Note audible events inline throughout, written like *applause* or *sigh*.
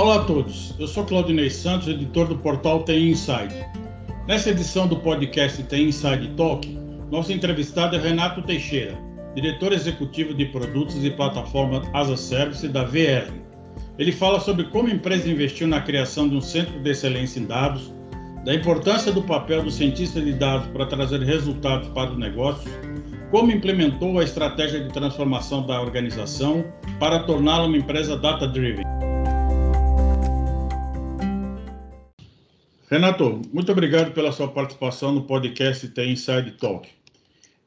Olá a todos, eu sou Claudinei Santos, editor do portal TI Inside. Nessa edição do podcast TI Inside Talk, nosso entrevistado é Renato Teixeira, diretor executivo de produtos e plataforma as a Service da VR. Ele fala sobre como a empresa investiu na criação de um centro de excelência em dados, da importância do papel do cientista de dados para trazer resultados para os negócios, como implementou a estratégia de transformação da organização para torná-la uma empresa data-driven. Renato, muito obrigado pela sua participação no podcast The Inside Talk.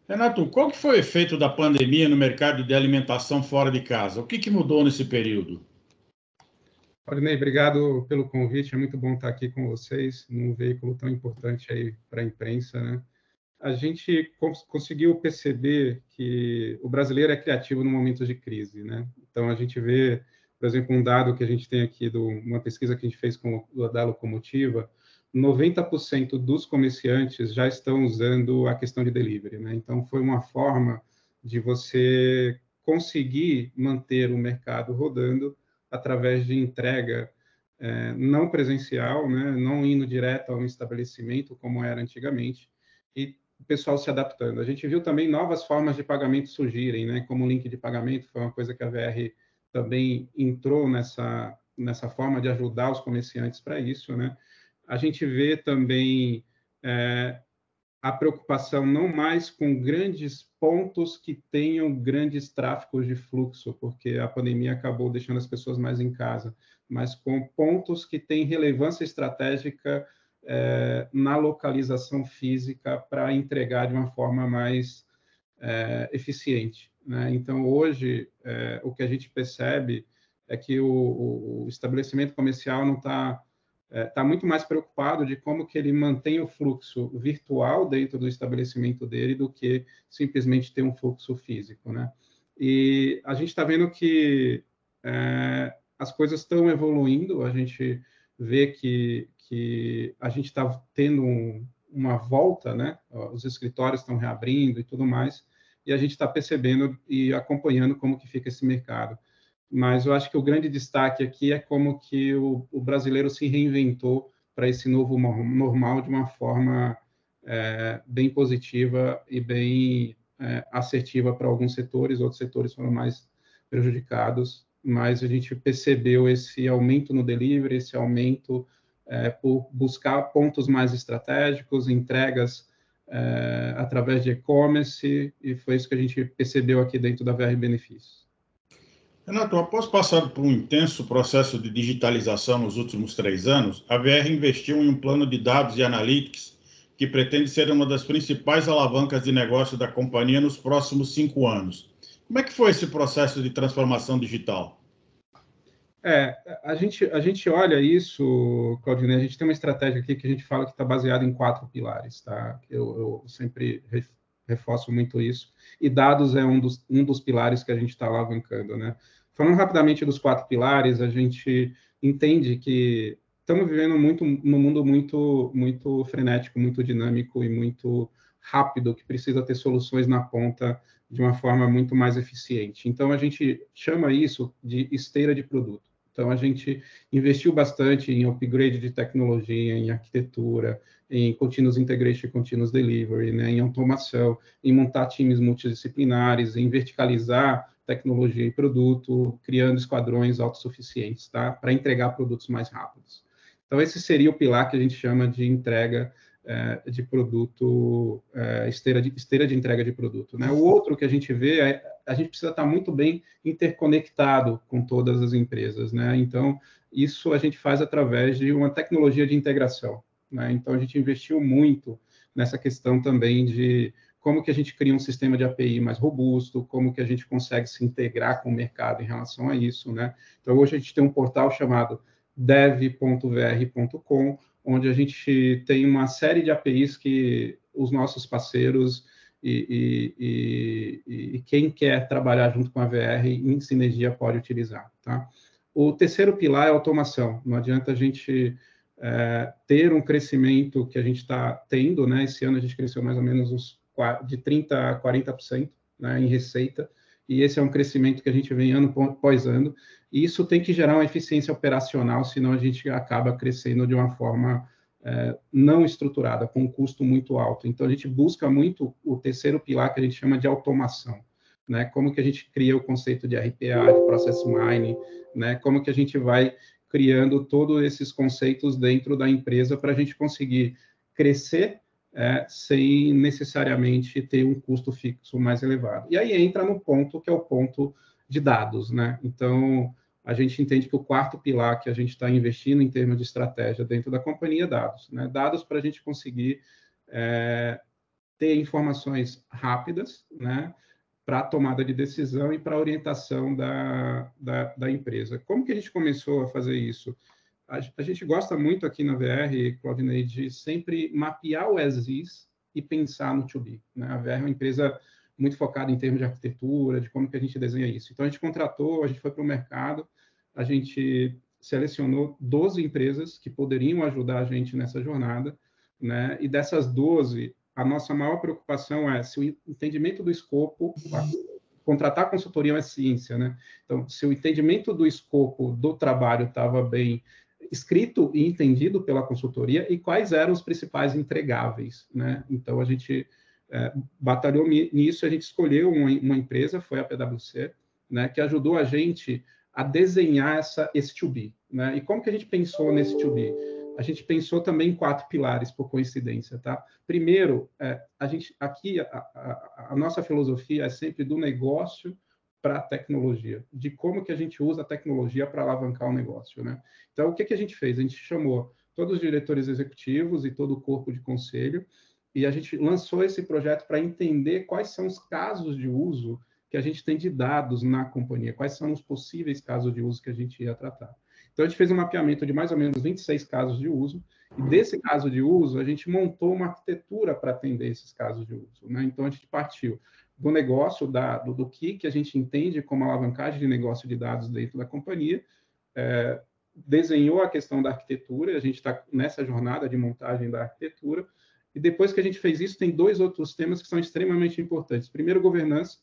Renato, qual que foi o efeito da pandemia no mercado de alimentação fora de casa? O que, que mudou nesse período? Ordinei, obrigado pelo convite. É muito bom estar aqui com vocês num veículo tão importante aí para a imprensa, né? A gente cons conseguiu perceber que o brasileiro é criativo no momento de crise, né? Então a gente vê, por exemplo, um dado que a gente tem aqui de uma pesquisa que a gente fez com da Locomotiva, 90% dos comerciantes já estão usando a questão de delivery, né? Então foi uma forma de você conseguir manter o mercado rodando através de entrega é, não presencial, né? Não indo direto a um estabelecimento como era antigamente e o pessoal se adaptando. A gente viu também novas formas de pagamento surgirem, né? Como o link de pagamento foi uma coisa que a VR também entrou nessa nessa forma de ajudar os comerciantes para isso, né? A gente vê também é, a preocupação não mais com grandes pontos que tenham grandes tráficos de fluxo, porque a pandemia acabou deixando as pessoas mais em casa, mas com pontos que têm relevância estratégica é, na localização física para entregar de uma forma mais é, eficiente. Né? Então, hoje, é, o que a gente percebe é que o, o estabelecimento comercial não está está é, muito mais preocupado de como que ele mantém o fluxo virtual dentro do estabelecimento dele do que simplesmente ter um fluxo físico, né? E a gente está vendo que é, as coisas estão evoluindo, a gente vê que, que a gente está tendo um, uma volta, né? Os escritórios estão reabrindo e tudo mais, e a gente está percebendo e acompanhando como que fica esse mercado mas eu acho que o grande destaque aqui é como que o, o brasileiro se reinventou para esse novo normal de uma forma é, bem positiva e bem é, assertiva para alguns setores, outros setores foram mais prejudicados, mas a gente percebeu esse aumento no delivery, esse aumento é, por buscar pontos mais estratégicos, entregas é, através de e-commerce, e foi isso que a gente percebeu aqui dentro da VR Benefícios. Renato, após passar por um intenso processo de digitalização nos últimos três anos, a VR investiu em um plano de dados e analytics que pretende ser uma das principais alavancas de negócio da companhia nos próximos cinco anos. Como é que foi esse processo de transformação digital? É, a gente, a gente olha isso, Claudinei, a gente tem uma estratégia aqui que a gente fala que está baseada em quatro pilares, tá? Eu, eu sempre reforço muito isso. E dados é um dos, um dos pilares que a gente está alavancando, né? Falando rapidamente dos quatro pilares, a gente entende que estamos vivendo muito num mundo muito muito frenético, muito dinâmico e muito rápido, que precisa ter soluções na ponta de uma forma muito mais eficiente. Então a gente chama isso de esteira de produto. Então, a gente investiu bastante em upgrade de tecnologia, em arquitetura, em continuous integration continuous delivery, né, em automação, em montar times multidisciplinares, em verticalizar tecnologia e produto, criando esquadrões autossuficientes, tá, para entregar produtos mais rápidos. Então, esse seria o pilar que a gente chama de entrega de produto, é, esteira, de, esteira de entrega de produto. Né? O outro que a gente vê é a gente precisa estar muito bem interconectado com todas as empresas. Né? Então, isso a gente faz através de uma tecnologia de integração. Né? Então, a gente investiu muito nessa questão também de como que a gente cria um sistema de API mais robusto, como que a gente consegue se integrar com o mercado em relação a isso, né? Então, hoje a gente tem um portal chamado dev.vr.com, onde a gente tem uma série de APIs que os nossos parceiros e, e, e, e, quem quer trabalhar junto com a VR em sinergia pode utilizar. Tá? O terceiro pilar é automação. Não adianta a gente é, ter um crescimento que a gente está tendo, né? Esse ano a gente cresceu mais ou menos uns, de 30% a 40% né, em receita, e esse é um crescimento que a gente vem ano após ano, e isso tem que gerar uma eficiência operacional, senão a gente acaba crescendo de uma forma é, não estruturada, com um custo muito alto. Então, a gente busca muito o terceiro pilar que a gente chama de automação. Né? Como que a gente cria o conceito de RPA, de Process Mining, né? como que a gente vai criando todos esses conceitos dentro da empresa para a gente conseguir crescer é, sem necessariamente ter um custo fixo mais elevado. E aí entra no ponto que é o ponto de dados, né? Então, a gente entende que o quarto pilar que a gente está investindo em termos de estratégia dentro da companhia é dados, né? Dados para a gente conseguir é, ter informações rápidas, né? Para tomada de decisão e para orientação da, da, da empresa. Como que a gente começou a fazer isso? A, a gente gosta muito aqui na VR, Claudinei, de sempre mapear o as is e pensar no to be. Né? A VR é uma empresa muito focada em termos de arquitetura, de como que a gente desenha isso. Então, a gente contratou, a gente foi para o mercado, a gente selecionou 12 empresas que poderiam ajudar a gente nessa jornada, né? E dessas 12, a nossa maior preocupação é se o entendimento do escopo, contratar consultoria é ciência, né? Então, se o entendimento do escopo do trabalho estava bem escrito e entendido pela consultoria e quais eram os principais entregáveis, né? Então a gente é, batalhou nisso, a gente escolheu uma, uma, empresa, foi a PwC, né, que ajudou a gente a desenhar essa esse to be, né? E como que a gente pensou nesse to be? A gente pensou também em quatro pilares, por coincidência, tá? Primeiro, é, a gente aqui a, a, a nossa filosofia é sempre do negócio para a tecnologia, de como que a gente usa a tecnologia para alavancar o negócio, né? Então, o que, que a gente fez? A gente chamou todos os diretores executivos e todo o corpo de conselho e a gente lançou esse projeto para entender quais são os casos de uso que a gente tem de dados na companhia, quais são os possíveis casos de uso que a gente ia tratar. Então, a gente fez um mapeamento de mais ou menos 26 casos de uso, e desse caso de uso, a gente montou uma arquitetura para atender esses casos de uso. Né? Então, a gente partiu do negócio, da, do, do, que, que a gente entende como alavancagem de negócio de dados dentro da companhia, é, desenhou a questão da arquitetura, a gente está nessa jornada de montagem da arquitetura, e depois que a gente fez isso, tem dois outros temas que são extremamente importantes. Primeiro, governança,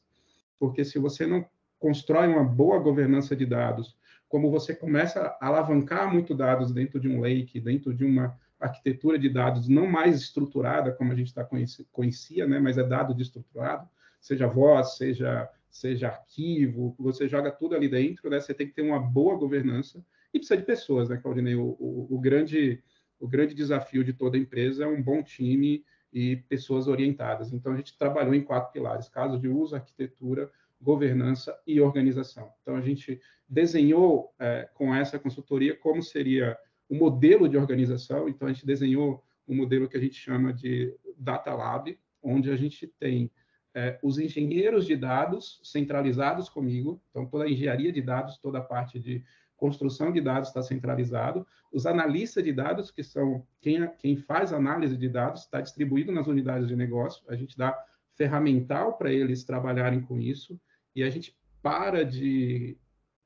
porque se você não constrói uma boa governança de dados, como você começa a alavancar muito dados dentro de um lake, dentro de uma arquitetura de dados não mais estruturada, como a gente está conhecia, né, mas é dado desestruturado, seja voz, seja, seja arquivo, você joga tudo ali dentro, né? Você tem que ter uma boa governança e precisa de pessoas, né, Claudinei? O, o, o grande, o grande desafio de toda empresa é um bom time e pessoas orientadas. Então, a gente trabalhou em quatro pilares: casos de uso, arquitetura, governança e organização. Então, a gente desenhou é, com essa consultoria como seria o modelo de organização. Então, a gente desenhou um modelo que a gente chama de Data Lab, onde a gente tem é, os engenheiros de dados centralizados comigo, então toda a engenharia de dados, toda a parte de construção de dados está centralizado, os analistas de dados, que são quem, quem faz análise de dados, está distribuído nas unidades de negócio, a gente dá ferramental para eles trabalharem com isso, e a gente para de...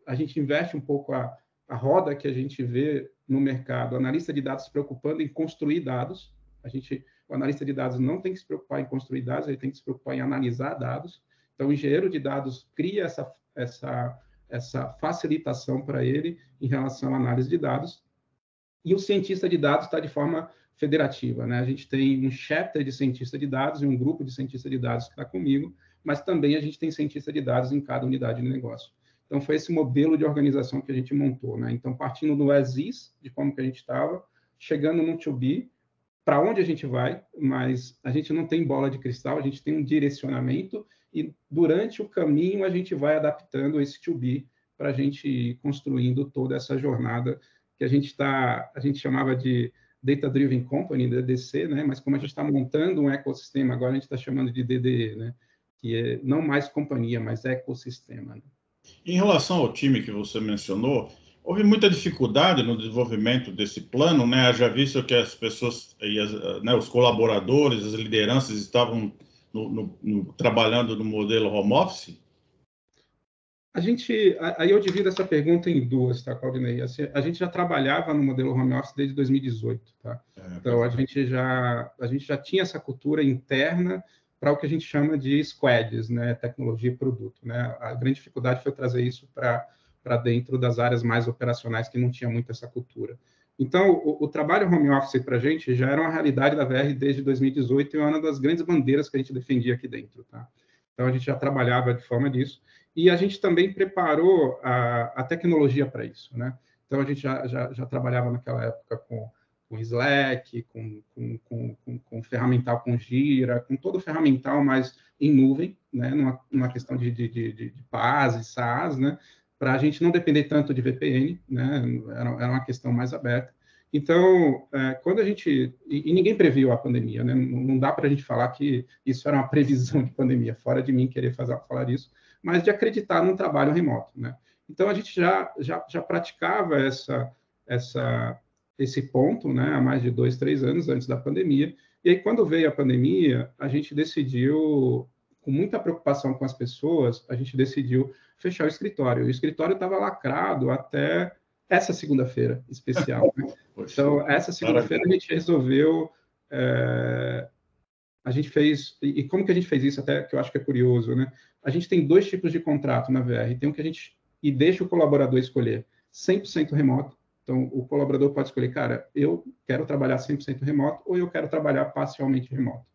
a gente investe um pouco a, a roda que a gente vê no mercado, analista de dados se preocupando em construir dados, a gente o analista de dados não tem que se preocupar em construir dados, ele tem que se preocupar em analisar dados. Então, o engenheiro de dados cria essa, essa, essa facilitação para ele em relação à análise de dados. E o cientista de dados está de forma federativa. Né? A gente tem um chapter de cientista de dados e um grupo de cientista de dados que está comigo, mas também a gente tem cientista de dados em cada unidade de negócio. Então, foi esse modelo de organização que a gente montou. Né? Então, partindo do as de como que a gente estava, chegando no to be, para onde a gente vai, mas a gente não tem bola de cristal, a gente tem um direcionamento e durante o caminho a gente vai adaptando esse to be para a gente ir construindo toda essa jornada que a gente está, a gente chamava de Data Driven Company, DDC, né? Mas como a gente está montando um ecossistema, agora a gente está chamando de DDE, né? Que é não mais companhia, mas ecossistema. Né? Em relação ao time que você mencionou, houve muita dificuldade no desenvolvimento desse plano, né? Já visto que as pessoas, as, né, os colaboradores, as lideranças estavam no, no, no, trabalhando no modelo home office? A gente, aí eu divido essa pergunta em duas, tá, Claudinei? Assim, a gente já trabalhava no modelo home office desde 2018, tá? É, então a gente já, a gente já tinha essa cultura interna para o que a gente chama de squads, né, tecnologia e produto. Né? A grande dificuldade foi trazer isso para dentro das áreas mais operacionais, que não tinha muito essa cultura. Então, o, o trabalho home office para a gente já era uma realidade da VR desde 2018 e é uma das grandes bandeiras que a gente defendia aqui dentro. Tá? Então, a gente já trabalhava de forma disso. E a gente também preparou a, a tecnologia para isso. Né? Então, a gente já, já, já trabalhava naquela época com com Slack, com, com, com, com, ferramental com Gira, com todo o ferramental, mas em nuvem, né, numa, numa questão de, de, de, de PaaS e SaaS, né, para a gente não depender tanto de VPN, né, era, era uma questão mais aberta. Então, é, quando a gente. E, e, ninguém previu a pandemia, né? Não, não dá para a gente falar que isso era uma previsão de pandemia, fora de mim querer fazer, falar isso, mas de acreditar num trabalho remoto, né? Então, a gente já, já, já praticava essa, essa esse ponto, né, há mais de dois, três anos antes da pandemia. E aí, quando veio a pandemia, a gente decidiu, com muita preocupação com as pessoas, a gente decidiu fechar o escritório. O escritório estava lacrado até essa segunda-feira especial. Né? *laughs* então, essa segunda-feira a gente resolveu. É, a gente fez. E, e como que a gente fez isso? Até que eu acho que é curioso, né? A gente tem dois tipos de contrato na VR. Tem um que a gente. E deixa o colaborador escolher 100% remoto então, o colaborador pode escolher, cara, eu quero trabalhar 100% remoto ou eu quero trabalhar parcialmente remoto.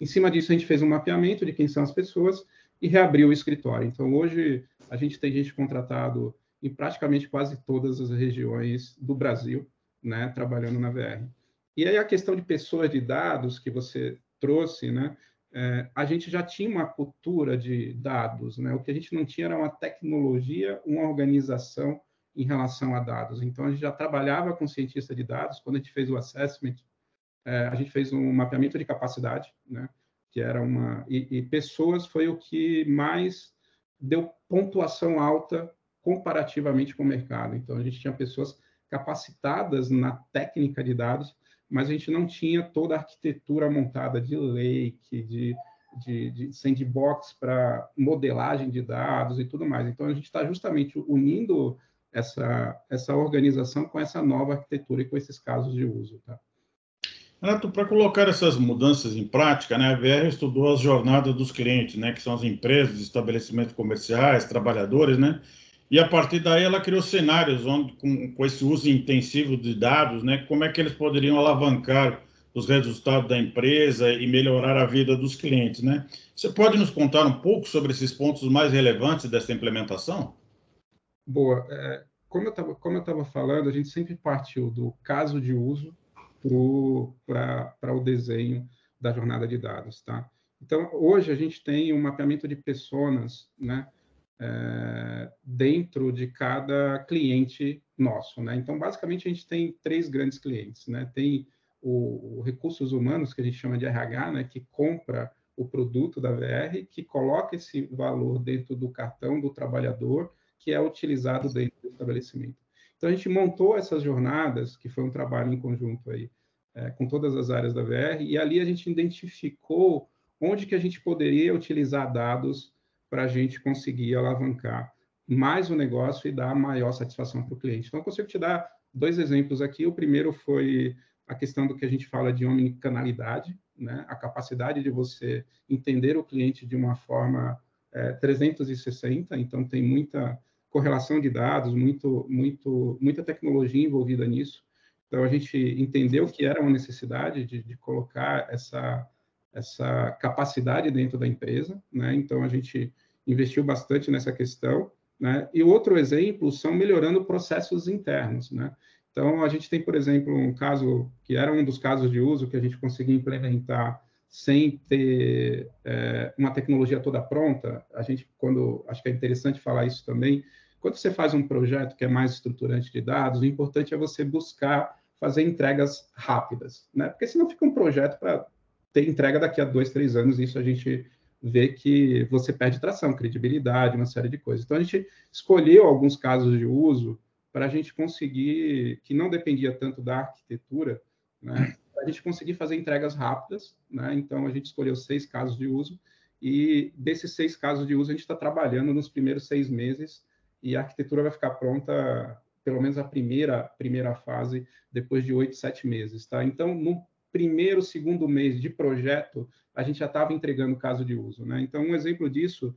Em cima disso, a gente fez um mapeamento de quem são as pessoas e reabriu o escritório. Então, hoje, a gente tem gente contratado em praticamente quase todas as regiões do Brasil, né, trabalhando na VR. E aí, a questão de pessoas de dados que você trouxe, né, é, a gente já tinha uma cultura de dados, né? O que a gente não tinha era uma tecnologia, uma organização em relação a dados. Então, a gente já trabalhava com cientista de dados. Quando a gente fez o assessment, é, a gente fez um mapeamento de capacidade, né? que era uma... E, e, pessoas foi o que mais deu pontuação alta comparativamente com o mercado. Então, a gente tinha pessoas capacitadas na técnica de dados, mas a gente não tinha toda a arquitetura montada de lake, de, de, de sandbox para modelagem de dados e tudo mais. Então, a gente está justamente unindo essa, essa organização com essa nova arquitetura e com esses casos de uso. Tá? Renato, para colocar essas mudanças em prática, né, a VR estudou as jornadas dos clientes, né, que são as empresas, estabelecimentos comerciais, trabalhadores, né, e a partir daí ela criou cenários onde, com, com esse uso intensivo de dados, né, como é que eles poderiam alavancar os resultados da empresa e melhorar a vida dos clientes, né? Você pode nos contar um pouco sobre esses pontos mais relevantes dessa implementação? Boa. É, como eu estava falando, a gente sempre partiu do caso de uso para o desenho da jornada de dados, tá? Então, hoje a gente tem um mapeamento de pessoas, né, é, dentro de cada cliente nosso, né? Então, basicamente, a gente tem três grandes clientes, né? Tem o, o recursos humanos, que a gente chama de RH, né, que compra o produto da VR, que coloca esse valor dentro do cartão do trabalhador que é utilizado dentro do estabelecimento. Então, a gente montou essas jornadas, que foi um trabalho em conjunto aí, é, com todas as áreas da VR, e ali a gente identificou onde que a gente poderia utilizar dados para a gente conseguir alavancar mais o negócio e dar maior satisfação para o cliente. Então, eu consigo te dar dois exemplos aqui. O primeiro foi a questão do que a gente fala de omnicanalidade, né? a capacidade de você entender o cliente de uma forma é, 360, então tem muita correlação de dados, muito, muito, muita tecnologia envolvida nisso. Então, a gente entendeu que era uma necessidade de, de colocar essa, essa capacidade dentro da empresa, né? Então, a gente investiu bastante nessa questão, né? E outro exemplo são melhorando processos internos, né? Então, a gente tem, por exemplo, um caso que era um dos casos de uso que a gente conseguiu implementar sem ter é, uma tecnologia toda pronta. A gente, quando acho que é interessante falar isso também, quando você faz um projeto que é mais estruturante de dados, o importante é você buscar fazer entregas rápidas, né? Porque senão fica um projeto para ter entrega daqui a dois, três anos, e isso a gente vê que você perde tração, credibilidade, uma série de coisas. Então, a gente escolheu alguns casos de uso para a gente conseguir, que não dependia tanto da arquitetura, né? Para a gente conseguir fazer entregas rápidas, né? Então, a gente escolheu seis casos de uso, e desses seis casos de uso, a gente está trabalhando nos primeiros seis meses e a arquitetura vai ficar pronta, pelo menos a primeira, primeira fase, depois de oito, sete meses, tá? Então, no primeiro, segundo mês de projeto, a gente já estava entregando o caso de uso. Né? Então, um exemplo disso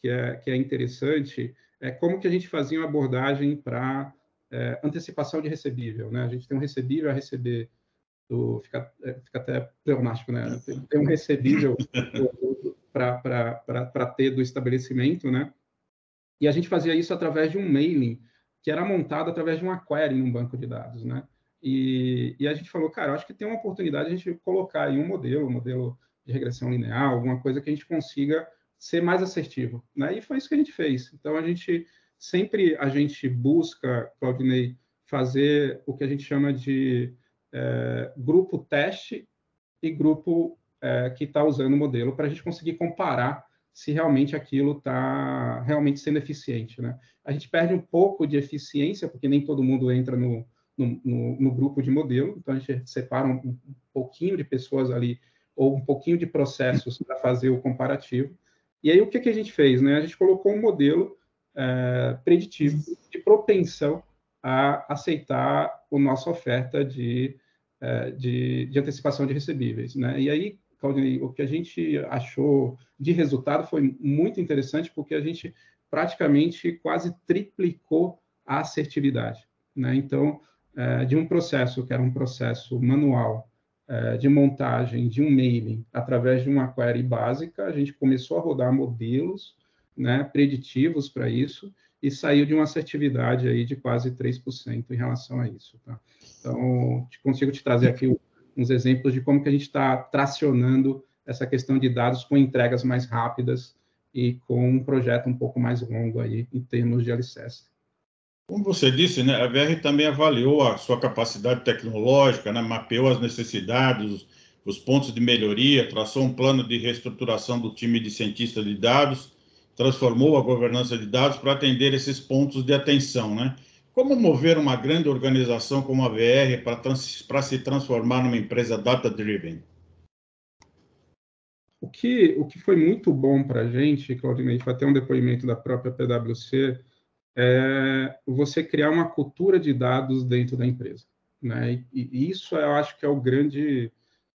que é, que é interessante é como que a gente fazia uma abordagem para é, antecipação de recebível. Né? A gente tem um recebível a receber, do, fica, é, fica até pleonástico, né? tem, tem um recebível *laughs* para ter do estabelecimento, né? E a gente fazia isso através de um mailing que era montado através de uma query num banco de dados. Né? E, e a gente falou, cara, acho que tem uma oportunidade de a gente colocar aí um modelo, um modelo de regressão linear, alguma coisa que a gente consiga ser mais assertivo, né? E foi isso que a gente fez. Então a gente sempre a gente busca, Claudinei, fazer o que a gente chama de é, grupo teste e grupo é, que está usando o modelo para a gente conseguir comparar se realmente aquilo está realmente sendo eficiente, né? A gente perde um pouco de eficiência porque nem todo mundo entra no, no, no, no grupo de modelo, então a gente separa um, um pouquinho de pessoas ali ou um pouquinho de processos para fazer o comparativo. E aí o que, que a gente fez? Né? A gente colocou um modelo é, preditivo de propensão a aceitar a nossa oferta de, é, de, de, antecipação de recebíveis. Né? E aí, Claudinei, o que a gente achou de resultado foi muito interessante, porque a gente praticamente quase triplicou a assertividade. Né? Então, é, de um processo que era um processo manual, é, de montagem de um mailing através de uma query básica, a gente começou a rodar modelos né, preditivos para isso e saiu de uma assertividade aí de quase 3% em relação a isso. Tá? Então, consigo te trazer aqui uns exemplos de como que a gente está tracionando essa questão de dados com entregas mais rápidas e com um projeto um pouco mais longo aí em termos de alicerce. Como você disse, né, a VR também avaliou a sua capacidade tecnológica, né, mapeou as necessidades, os pontos de melhoria, traçou um plano de reestruturação do time de cientistas de dados, transformou a governança de dados para atender esses pontos de atenção. Né? Como mover uma grande organização como a VR para, trans, se transformar numa empresa data-driven? O que, o que foi muito bom para a gente, Claudinei, foi até um depoimento da própria PwC, é você criar uma cultura de dados dentro da empresa, né? E, e, isso eu acho que é o grande,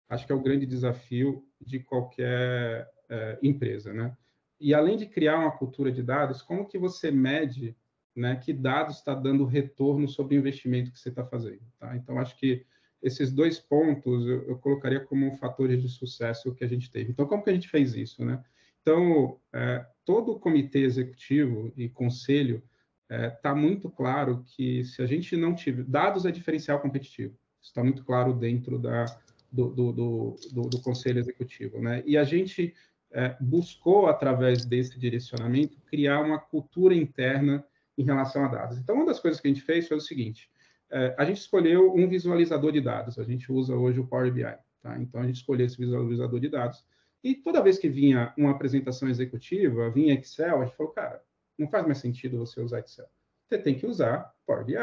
acho que é o grande desafio de qualquer é, empresa, né? E além de criar uma cultura de dados, como que você mede, né? Que dados está dando retorno sobre o investimento que você está fazendo, tá? Então acho que esses dois pontos eu, eu, colocaria como fatores de sucesso que a gente teve. Então como que a gente fez isso, né? Então é, todo o comitê executivo e conselho está é, tá muito claro que se a gente não tiver dados é diferencial competitivo, está muito claro dentro da, do, do, do, do, conselho executivo, né? E a gente é, buscou através desse direcionamento criar uma cultura interna em relação a dados. Então, uma das coisas que a gente fez foi o seguinte: é, a gente escolheu um visualizador de dados. A gente usa hoje o Power BI, tá? Então a gente escolheu esse visualizador de dados. E toda vez que vinha uma apresentação executiva, vinha Excel, a gente falou, cara, não faz mais sentido você usar Excel. Você tem que usar Power BI.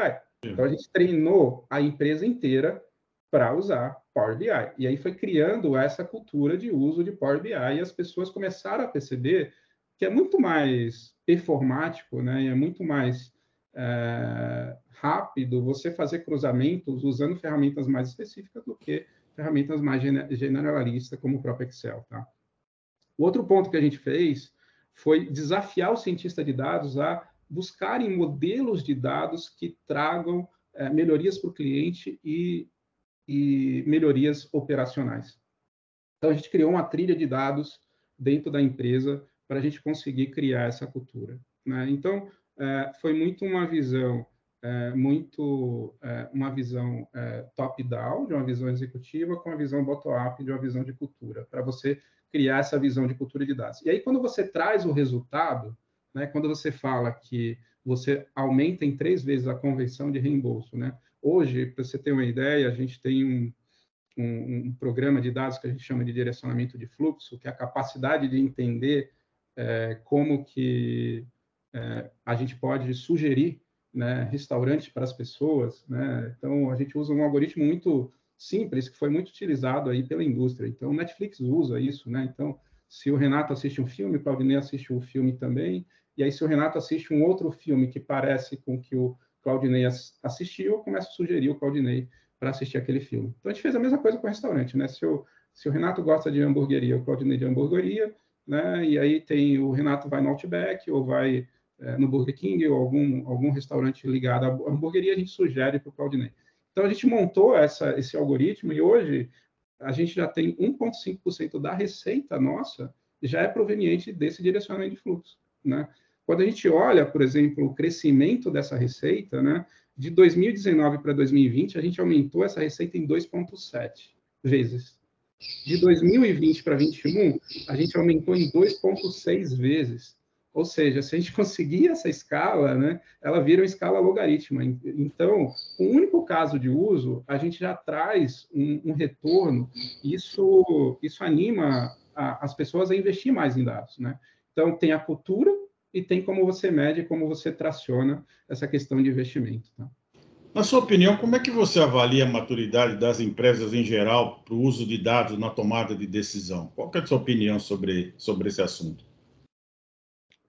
Então, a gente treinou a empresa inteira para usar Power BI. E aí foi criando essa cultura de uso de Power BI e as pessoas começaram a perceber que é muito mais performático, né? é muito mais é, rápido você fazer cruzamentos usando ferramentas mais específicas do que ferramentas mais generalistas, como o próprio Excel. Tá? O outro ponto que a gente fez foi desafiar o cientista de dados a buscarem modelos de dados que tragam é, melhorias para o cliente e, e melhorias operacionais. Então, a gente criou uma trilha de dados dentro da empresa para a gente conseguir criar essa cultura. Né? Então, é, foi muito uma visão, é, muito é, uma visão é, top-down, de uma visão executiva, com a visão bottom-up, de uma visão de cultura, para você criar essa visão de cultura de dados. E aí, quando você traz o resultado, né, quando você fala que você aumenta em três vezes a conversão de reembolso, né? Hoje, para você ter uma ideia, a gente tem um, um, um, programa de dados que a gente chama de direcionamento de fluxo, que é a capacidade de entender é, como que é, a gente pode sugerir né, restaurantes para as pessoas, né? Então, a gente usa um algoritmo muito simples que foi muito utilizado aí pela indústria. Então, o Netflix usa isso, né? Então, se o Renato assiste um filme, o Claudinei assiste um filme também, e aí se o Renato assiste um outro filme que parece com que o Claudinei assistiu, eu começo a sugerir o Claudinei para assistir aquele filme. Então a gente fez a mesma coisa com o restaurante, né? Se se o Renato gosta de hamburgueria, o Claudinei de hamburgueria, né? E aí tem o Renato vai no Outback ou vai é, no Burger King ou algum, algum restaurante ligado à hamburgueria, a gente sugere para o Claudinei. Então a gente montou essa, esse algoritmo e hoje a gente já tem 1,5% da receita nossa já é proveniente desse direcionamento de fluxo, né? Quando a gente olha, por exemplo, o crescimento dessa receita, né, de 2019 para 2020, a gente aumentou essa receita em 2,7 vezes. De 2020 para 2021, a gente aumentou em 2,6 vezes. Ou seja, se a gente *laughs* conseguir essa escala, né, ela vira uma escala logarítmica. Então, com um único caso de uso, a gente já traz um, um retorno. Isso, isso anima a, as pessoas a investir mais em dados. Né? Então, tem a cultura e tem como você mede, como você traciona essa questão de investimento. Tá? Na sua opinião, como é que você avalia a maturidade das empresas em geral para o uso de dados na tomada de decisão? Qual é a sua opinião sobre, sobre esse assunto?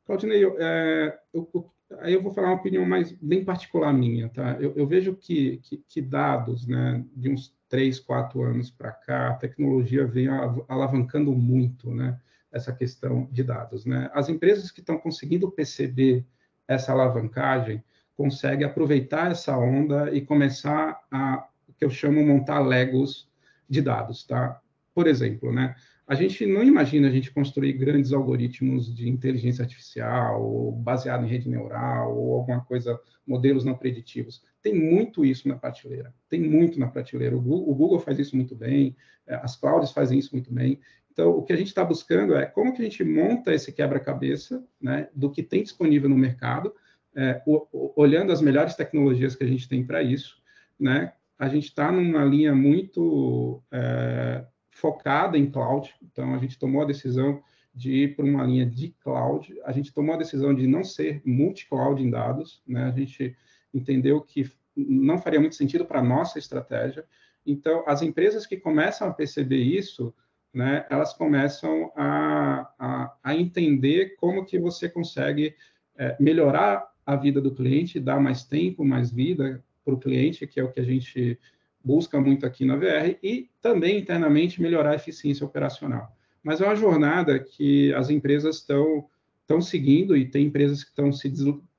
Claudinei, eu, é, eu, aí eu vou falar uma opinião mais bem particular minha, tá? Eu, eu vejo que, que, que, dados, né, de uns três, quatro anos para cá, a tecnologia vem alavancando muito, né? essa questão de dados. Né? As empresas que estão conseguindo perceber essa alavancagem conseguem aproveitar essa onda e começar a, que eu chamo, montar legos de dados. Tá? Por exemplo, né? a gente não imagina a gente construir grandes algoritmos de inteligência artificial, ou baseado em rede neural, ou alguma coisa, modelos não preditivos. Tem muito isso na prateleira, tem muito na prateleira. O Google, faz isso muito bem, é, as clouds fazem isso muito bem, então, o que a gente está buscando é como que a gente monta esse quebra-cabeça né, do que tem disponível no mercado, é, o, olhando as melhores tecnologias que a gente tem para isso. Né? A gente está numa linha muito é, focada em cloud, então a gente tomou a decisão de ir para uma linha de cloud, a gente tomou a decisão de não ser multi-cloud em dados, né? a gente entendeu que não faria muito sentido para a nossa estratégia. Então, as empresas que começam a perceber isso, né, elas começam a, a, a, entender como que você consegue é, melhorar a vida do cliente, dar mais tempo, mais vida para o cliente, que é o que a gente busca muito aqui na VR, e também internamente melhorar a eficiência operacional. Mas é uma jornada que as empresas estão estão seguindo e tem empresas que estão se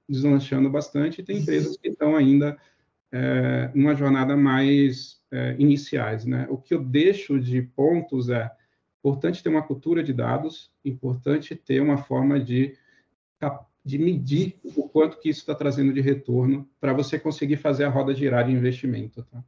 deslanchando bastante e tem empresas que estão ainda é, numa jornada mais é, iniciais, né? O que eu deixo de pontos é Importante ter uma cultura de dados, importante ter uma forma de, de medir o quanto que isso está trazendo de retorno para você conseguir fazer a roda girar de investimento. Tá?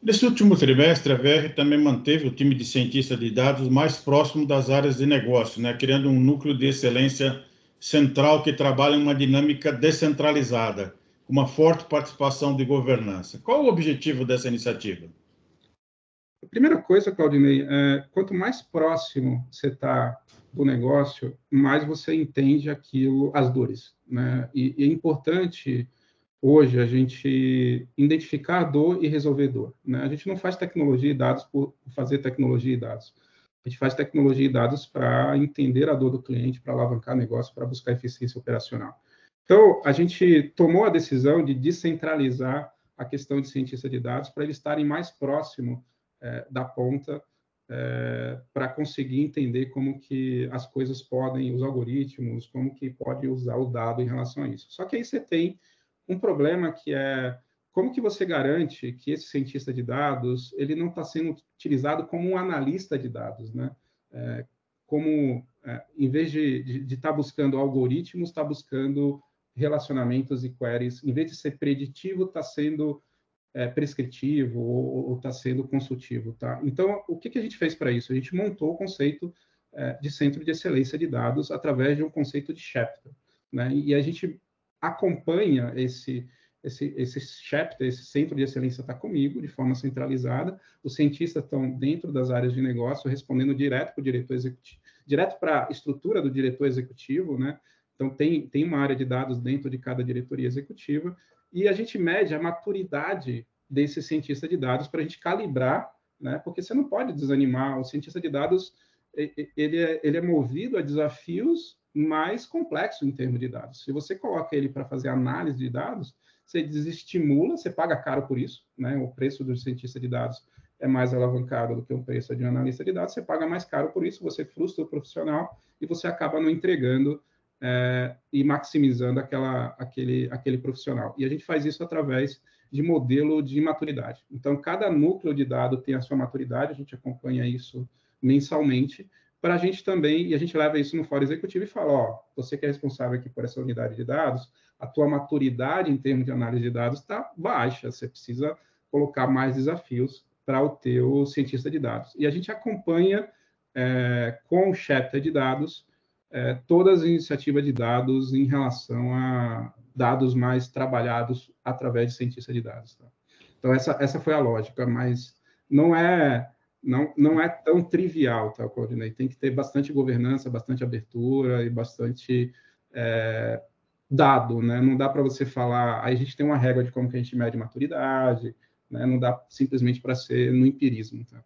Nesse último trimestre, a VR também manteve o time de cientistas de dados mais próximo das áreas de negócio, né, criando um núcleo de excelência central que trabalha em uma dinâmica descentralizada, com uma forte participação de governança. Qual o objetivo dessa iniciativa? A primeira coisa, Claudinei, é, quanto mais próximo você está do negócio, mais você entende aquilo, as dores. Né? E, e, é importante hoje a gente identificar a dor e resolver dor. Né? A gente não faz tecnologia e dados por fazer tecnologia e dados. A gente faz tecnologia e dados para entender a dor do cliente, para alavancar negócio, para buscar eficiência operacional. Então, a gente tomou a decisão de descentralizar a questão de cientista de dados para eles estarem mais próximo é, da ponta é, para conseguir entender como que as coisas podem, os algoritmos, como que pode usar o dado em relação a isso. Só que aí você tem um problema que é como que você garante que esse cientista de dados ele não está sendo utilizado como um analista de dados, né? É, como é, em vez de estar tá buscando algoritmos, está buscando relacionamentos e queries. Em vez de ser preditivo, está sendo é, prescritivo ou está sendo consultivo. Tá? Então, o que, que a gente fez para isso? A gente montou o conceito é, de centro de excelência de dados através de um conceito de chapter. Né? E a gente acompanha esse, esse, esse chapter, esse centro de excelência está comigo, de forma centralizada. Os cientistas estão dentro das áreas de negócio, respondendo direto para o diretor executivo, direto para a estrutura do diretor executivo, né? Então, tem, tem uma área de dados dentro de cada diretoria executiva, e a gente mede a maturidade desse cientista de dados para a gente calibrar, né? Porque você não pode desanimar. O cientista de dados ele é, ele é movido a desafios mais complexo em termos de dados. Se você coloca ele para fazer análise de dados, você desestimula, você paga caro por isso, né? O preço do cientista de dados é mais alavancado do que o preço de um analista de dados, você paga mais caro por isso, você frustra o profissional e você acaba não entregando é, e maximizando aquela, aquele, aquele profissional. E a gente faz isso através de modelo de maturidade. Então, cada núcleo de dado tem a sua maturidade, a gente acompanha isso mensalmente, para a gente também, e a gente leva isso no fórum executivo e fala, ó, você que é responsável aqui por essa unidade de dados, a tua maturidade em termos de análise de dados está baixa, você precisa colocar mais desafios para o teu cientista de dados. E a gente acompanha é, com o chapter de dados é, todas as iniciativas de dados em relação a dados mais trabalhados através de cientista de dados. Tá? Então, essa, essa foi a lógica, mas não é não, não é tão trivial, tá, Claudinei? Tem que ter bastante governança, bastante abertura e bastante é, dado, né? Não dá para você falar, aí a gente tem uma regra de como que a gente mede maturidade, né? Não dá simplesmente para ser no empirismo, tá?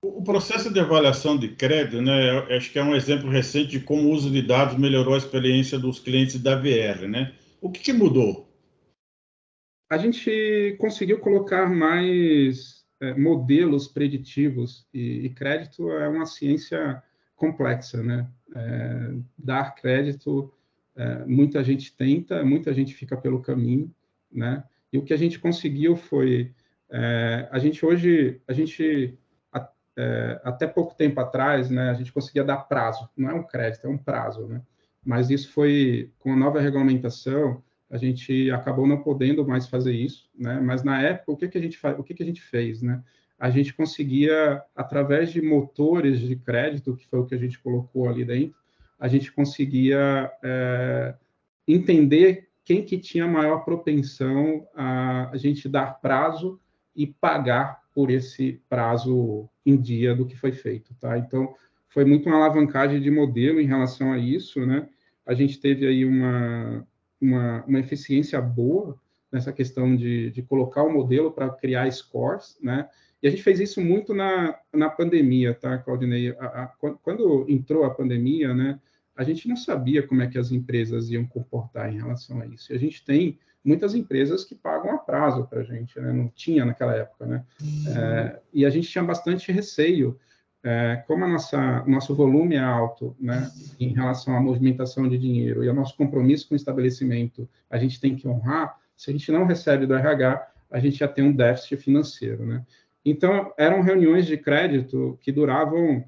O processo de avaliação de crédito, né, acho que é um exemplo recente de como o uso de dados melhorou a experiência dos clientes da VR, né? O que, que mudou? A gente conseguiu colocar mais é, modelos preditivos e, e, crédito é uma ciência complexa, né? É, dar crédito, é, muita gente tenta, muita gente fica pelo caminho, né? E o que a gente conseguiu foi, é, a gente hoje, a gente é, até pouco tempo atrás, né, a gente conseguia dar prazo, não é um crédito, é um prazo, né? Mas isso foi, com a nova regulamentação, a gente acabou não podendo mais fazer isso, né? Mas na época, o que, que a gente o que, que a gente fez, né? A gente conseguia, através de motores de crédito, que foi o que a gente colocou ali dentro, a gente conseguia é, entender quem que tinha maior propensão a, a gente dar prazo e pagar por esse prazo em dia do que foi feito, tá? Então, foi muito uma alavancagem de modelo em relação a isso, né? A gente teve aí uma, uma, uma eficiência boa nessa questão de, de colocar o modelo para criar scores, né? E a gente fez isso muito na, na pandemia, tá, Claudinei? A, a, quando entrou a pandemia, né, a gente não sabia como é que as empresas iam comportar em relação a isso. E a gente tem muitas empresas que pagam a prazo para a gente, né? não tinha naquela época, né? Uhum. É, e a gente tinha bastante receio, é, como a nossa nosso volume é alto, né, em relação à movimentação de dinheiro e ao nosso compromisso com o estabelecimento, a gente tem que honrar. Se a gente não recebe do RH, a gente já tem um déficit financeiro, né? Então eram reuniões de crédito que duravam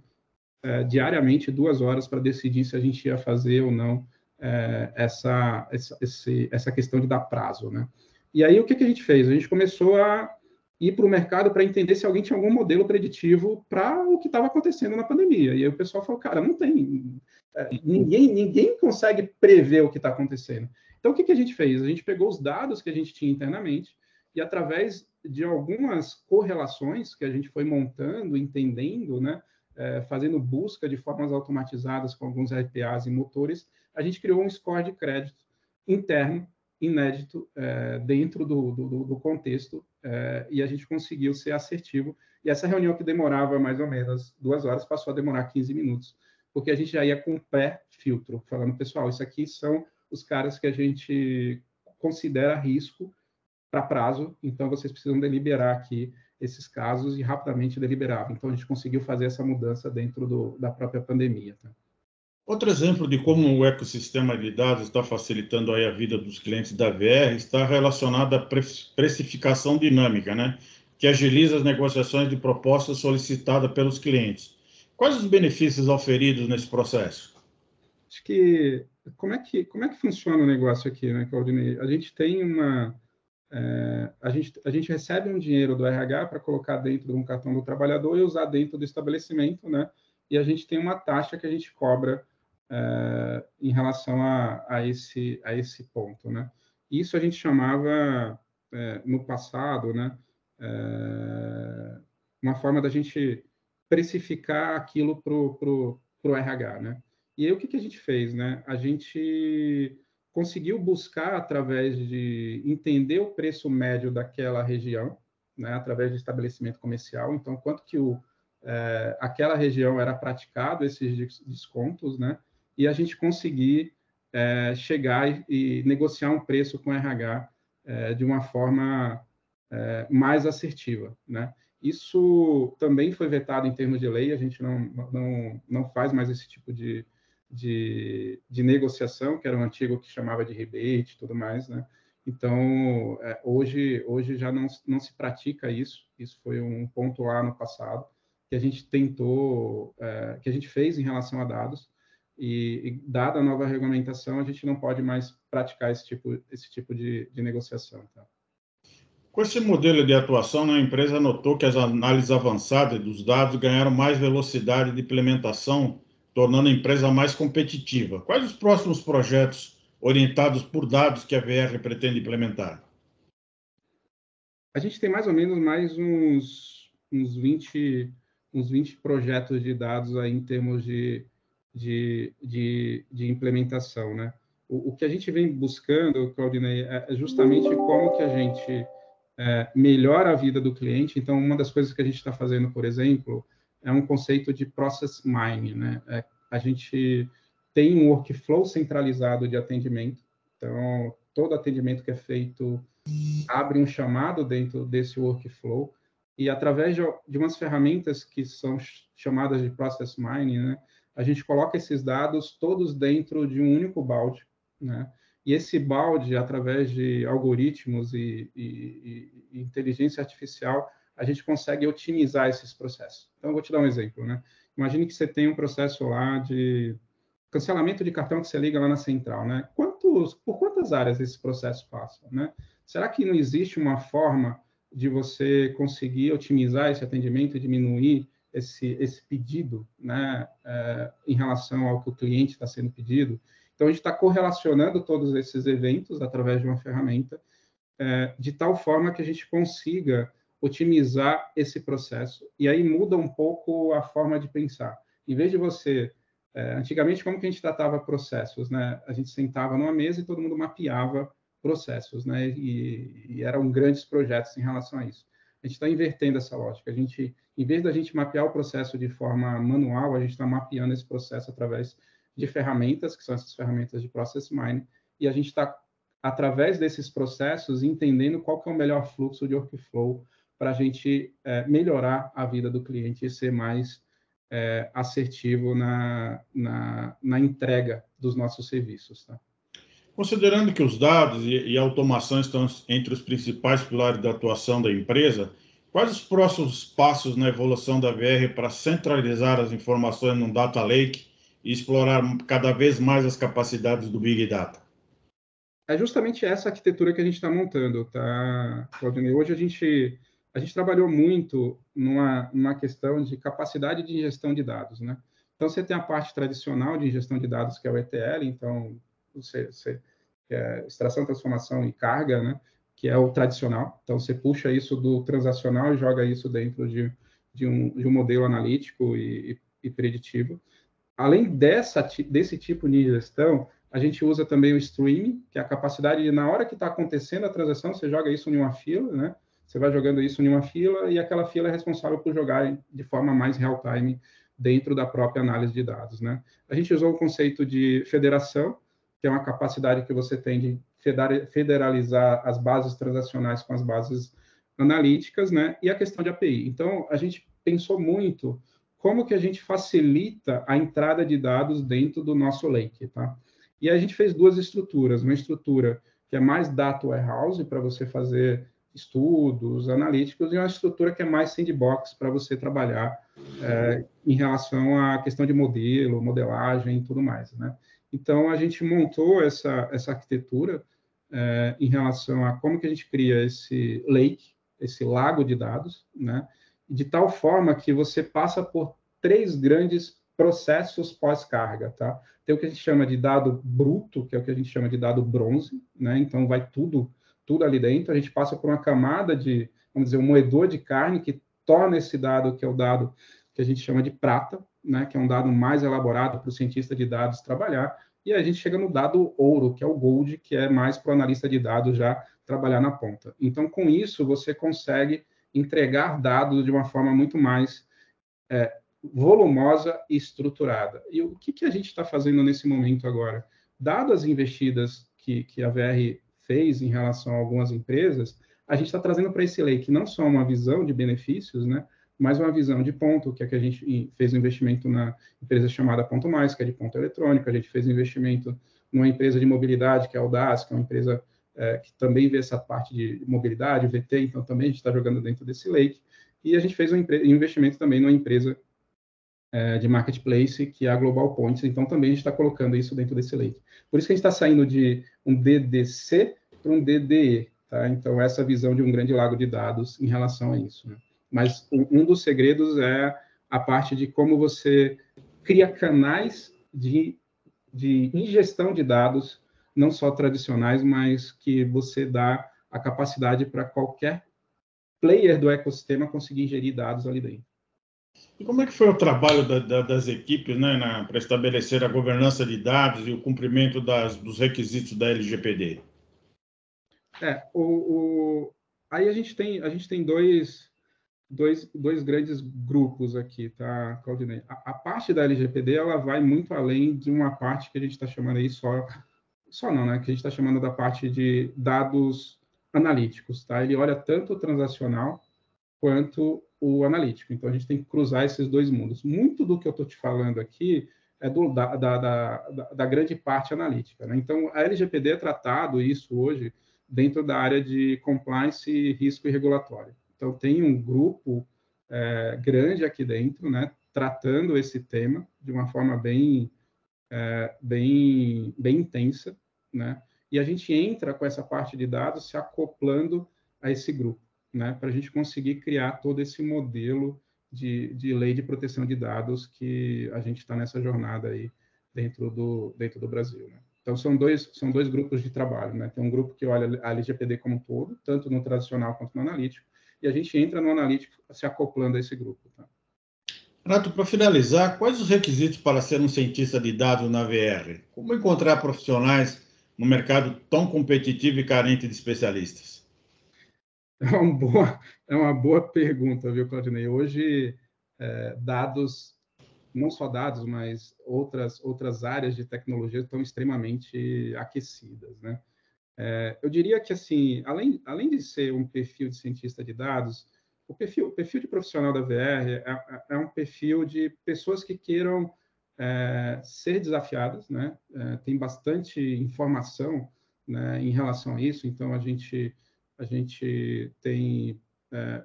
é, diariamente duas horas para decidir se a gente ia fazer ou não é, essa, essa, esse, essa questão de dar prazo, né? E aí, o que, que a gente fez? A gente começou a ir para o mercado para entender se alguém tinha algum modelo preditivo para o que estava acontecendo na pandemia. E aí o pessoal falou, cara, não tem. É, ninguém, ninguém consegue prever o que está acontecendo. Então, o que, que a gente fez? A gente pegou os dados que a gente tinha internamente e, através de algumas correlações que a gente foi montando, entendendo, né, é, fazendo busca de formas automatizadas com alguns RPAs e motores, a gente criou um score de crédito interno, inédito, é, dentro do, do, do contexto, é, e a gente conseguiu ser assertivo. E essa reunião que demorava mais ou menos duas horas passou a demorar 15 minutos, porque a gente já ia com pré-filtro, falando, pessoal, isso aqui são os caras que a gente considera risco para prazo, então vocês precisam deliberar aqui esses casos e rapidamente deliberar. Então a gente conseguiu fazer essa mudança dentro do, da própria pandemia. Tá? Outro exemplo de como o ecossistema de dados está facilitando aí a vida dos clientes da VR está relacionado à precificação dinâmica, né? que agiliza as negociações de propostas solicitadas pelos clientes. Quais os benefícios oferidos nesse processo? Acho que como é que como é que funciona o negócio aqui, né, Claudinei? A gente tem uma é, a, gente, a gente recebe um dinheiro do RH para colocar dentro de um cartão do trabalhador e usar dentro do estabelecimento, né? E a gente tem uma taxa que a gente cobra uh, em relação a, a, esse, a esse ponto, né? Isso a gente chamava, uh, no passado, né, uh, uma forma da gente precificar aquilo para o RH, né? E aí o que, que a gente fez, né? A gente conseguiu buscar através de entender o preço médio daquela região, né, através de estabelecimento comercial. Então, quanto que o, é, aquela região era praticado esses descontos, né? e a gente conseguir é, chegar e, e, negociar um preço com o RH é, de uma forma é, mais assertiva, né? Isso também foi vetado em termos de lei, a gente não, não, não faz mais esse tipo de, de, de negociação, que era um antigo que chamava de rebate e tudo mais, né? Então, é, hoje, hoje já não, não se pratica isso, isso foi um ponto lá no passado, que a gente tentou, é, que a gente fez em relação a dados, e, e, dada a nova regulamentação, a gente não pode mais praticar esse tipo, esse tipo de, de negociação. Tá? Com esse modelo de atuação, né, a empresa notou que as análises avançadas dos dados ganharam mais velocidade de implementação, tornando a empresa mais competitiva. Quais os próximos projetos orientados por dados que a VR pretende implementar? A gente tem mais ou menos mais uns, uns, 20, uns 20 projetos de dados aí em termos de, de, de, de implementação, né? O, o, que a gente vem buscando, Claudinei, é, é justamente como que a gente é, melhora a vida do cliente. Então, uma das coisas que a gente está fazendo, por exemplo, é um conceito de process mining, né? É, a gente tem um workflow centralizado de atendimento. Então, todo atendimento que é feito abre um chamado dentro desse workflow e através de, de umas ferramentas que são chamadas de process mining, né, a gente coloca esses dados todos dentro de um único balde, né? E esse balde, através de algoritmos e, e, e, inteligência artificial, a gente consegue otimizar esses processos. Então, eu vou te dar um exemplo, né? Imagine que você tem um processo lá de cancelamento de cartão que você liga lá na central, né? Quantos, por quantas áreas esse processo passa, né? Será que não existe uma forma de você conseguir otimizar esse atendimento e diminuir esse, esse pedido, né, é, em relação ao que o cliente está sendo pedido? Então, a gente está correlacionando todos esses eventos através de uma ferramenta, é, de tal forma que a gente consiga otimizar esse processo. E aí muda um pouco a forma de pensar. Em vez de você. É, antigamente, como que a gente tratava processos? Né? A gente sentava numa mesa e todo mundo mapeava processos, né? E, e eram grandes projetos em relação a isso. A gente está invertendo essa lógica. A gente, em vez da gente mapear o processo de forma manual, a gente está mapeando esse processo através de ferramentas, que são essas ferramentas de process mining, e a gente está, através desses processos, entendendo qual que é o melhor fluxo de workflow para a gente é, melhorar a vida do cliente e ser mais é, assertivo na, na, na, entrega dos nossos serviços. Tá? Considerando que os dados e, e a automação estão entre os principais pilares da atuação da empresa, quais os próximos passos na evolução da VR para centralizar as informações num data lake e explorar cada vez mais as capacidades do Big Data? É justamente essa arquitetura que a gente está montando, tá, Claudinei? Hoje a gente, a gente trabalhou muito numa, numa questão de capacidade de ingestão de dados, né? Então, você tem a parte tradicional de ingestão de dados, que é o ETL, então, você, você é extração, transformação e carga, né? Que é o tradicional. Então, você puxa isso do transacional e joga isso dentro de, de, um, de um modelo analítico e, e preditivo. Além dessa, desse tipo de gestão, a gente usa também o streaming, que é a capacidade de, na hora que está acontecendo a transação, você joga isso em uma fila, né? Você vai jogando isso em uma fila e aquela fila é responsável por jogar de forma mais real-time dentro da própria análise de dados, né? A gente usou o conceito de federação, que é uma capacidade que você tem de federalizar as bases transacionais com as bases analíticas, né? E a questão de API. Então, a gente pensou muito como que a gente facilita a entrada de dados dentro do nosso lake, tá? E a gente fez duas estruturas, uma estrutura que é mais data warehouse para você fazer estudos analíticos e uma estrutura que é mais sandbox para você trabalhar é, em relação à questão de modelo, modelagem e tudo mais, né? Então a gente montou essa essa arquitetura é, em relação a como que a gente cria esse lake, esse lago de dados, né? de tal forma que você passa por três grandes processos pós-carga, tá? Tem o que a gente chama de dado bruto, que é o que a gente chama de dado bronze, né? Então vai tudo, tudo ali dentro. A gente passa por uma camada de, vamos dizer, um moedor de carne que torna esse dado, que é o dado que a gente chama de prata, né? Que é um dado mais elaborado para o cientista de dados trabalhar. E a gente chega no dado ouro, que é o gold, que é mais para o analista de dados já trabalhar na ponta. Então, com isso, você consegue entregar dados de uma forma muito mais é, volumosa e estruturada. E o que, que a gente está fazendo nesse momento agora? Dadas as investidas que, que a VR fez em relação a algumas empresas, a gente está trazendo para esse lake não só uma visão de benefícios, né, mas uma visão de ponto, que é que a gente fez um investimento na empresa chamada Ponto Mais, que é de ponto eletrônico, a gente fez um investimento numa empresa de mobilidade, que é a Audaz, que é uma empresa é, que também vê essa parte de mobilidade, VT, então também a gente está jogando dentro desse lake, e a gente fez um investimento também numa empresa é, de marketplace, que é a Global Points, então também a gente está colocando isso dentro desse lake. Por isso que a gente está saindo de um DDC para um DDE, tá? Então, essa visão de um grande lago de dados em relação a isso. Né? Mas um dos segredos é a parte de como você cria canais de, de ingestão de dados, não só tradicionais, mas que você dá a capacidade para qualquer player do ecossistema conseguir ingerir dados ali dentro. E como é que foi o trabalho da, da, das equipes né, para estabelecer a governança de dados e o cumprimento das, dos requisitos da LGPD? É, o, o, aí a gente tem, a gente tem dois, dois, dois grandes grupos aqui, tá, Claudinei? A, a, parte da LGPD, ela vai muito além de uma parte que a gente está chamando aí só, só não, né? Que a gente está chamando da parte de dados analíticos, tá? Ele olha tanto o transacional quanto o analítico. Então, a gente tem que cruzar esses dois mundos. Muito do que eu estou te falando aqui é do, da, da, da, da, grande parte analítica. Né? Então, a LGPD é tratado isso hoje dentro da área de compliance, risco e regulatório. Então, tem um grupo é, grande aqui dentro, né, tratando esse tema de uma forma bem, é, bem, bem intensa, né? E a gente entra com essa parte de dados se acoplando a esse grupo né, para a gente conseguir criar todo esse modelo de, de lei de proteção de dados que a gente está nessa jornada aí dentro do, dentro do Brasil. Né? Então, são dois, são dois grupos de trabalho. Né? Tem um grupo que olha a LGPD como um todo, tanto no tradicional quanto no analítico, e a gente entra no analítico se acoplando a esse grupo. Tá? Renato, para finalizar, quais os requisitos para ser um cientista de dados na VR? Como encontrar profissionais no mercado tão competitivo e carente de especialistas? É uma boa, é uma boa pergunta, viu, Claudinei? Hoje, é, dados, não só dados, mas outras, outras áreas de tecnologia estão extremamente aquecidas, né? É, eu diria que, assim, além, além de ser um perfil de cientista de dados, o perfil, o perfil de profissional da VR é, é, é um perfil de pessoas que queiram é, ser desafiadas, né? É, tem bastante informação né, em relação a isso, então a gente a gente tem é,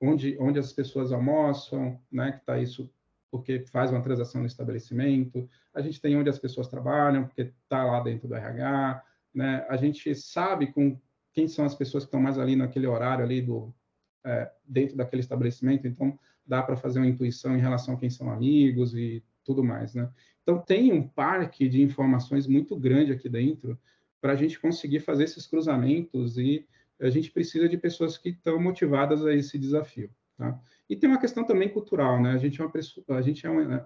onde, onde as pessoas almoçam, né, que está isso porque faz uma transação no estabelecimento, a gente tem onde as pessoas trabalham, porque está lá dentro do RH, né, a gente sabe com quem são as pessoas que estão mais ali naquele horário ali do é, dentro daquele estabelecimento, então dá para fazer uma intuição em relação a quem são amigos e tudo mais, né? Então tem um parque de informações muito grande aqui dentro para a gente conseguir fazer esses cruzamentos e a gente precisa de pessoas que estão motivadas a esse desafio. Tá? E tem uma questão também cultural, né? A gente é uma a gente é uma,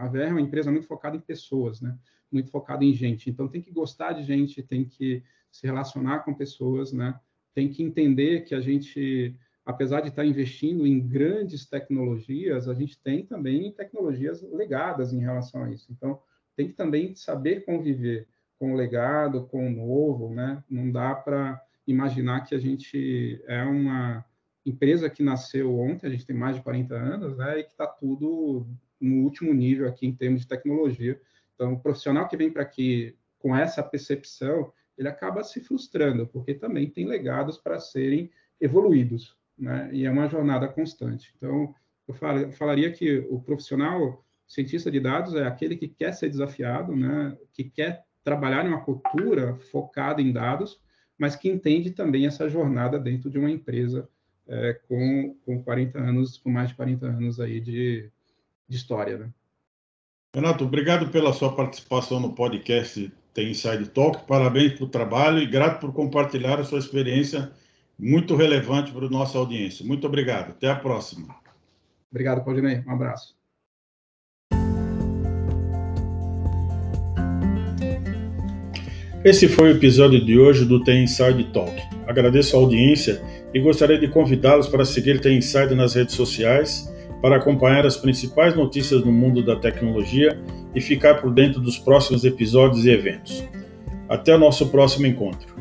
a VR é uma empresa muito focada em pessoas, né? Muito focada em gente. Então tem que gostar de gente, tem que se relacionar com pessoas, né? Tem que entender que a gente, apesar de estar investindo em grandes tecnologias, a gente tem também tecnologias legadas em relação a isso. Então tem que também saber conviver com o legado, com o novo, né? Não dá para imaginar que a gente é uma empresa que nasceu ontem, a gente tem mais de 40 anos, né? E que está tudo no último nível aqui em termos de tecnologia. Então, o profissional que vem para aqui com essa percepção, ele acaba se frustrando, porque também tem legados para serem evoluídos, né? E é uma jornada constante. Então, eu falaria que o profissional cientista de dados é aquele que quer ser desafiado, né? Que quer trabalhar em uma cultura focada em dados, mas que entende também essa jornada dentro de uma empresa é, com, com 40 anos, com mais de 40 anos aí de, de história. Né? Renato, obrigado pela sua participação no podcast Tem Inside Talk, parabéns pelo trabalho e grato por compartilhar a sua experiência muito relevante para a nossa audiência. Muito obrigado, até a próxima. Obrigado, Claudinei, um abraço. Esse foi o episódio de hoje do The Inside Talk. Agradeço a audiência e gostaria de convidá-los para seguir The Inside nas redes sociais para acompanhar as principais notícias no mundo da tecnologia e ficar por dentro dos próximos episódios e eventos. Até o nosso próximo encontro.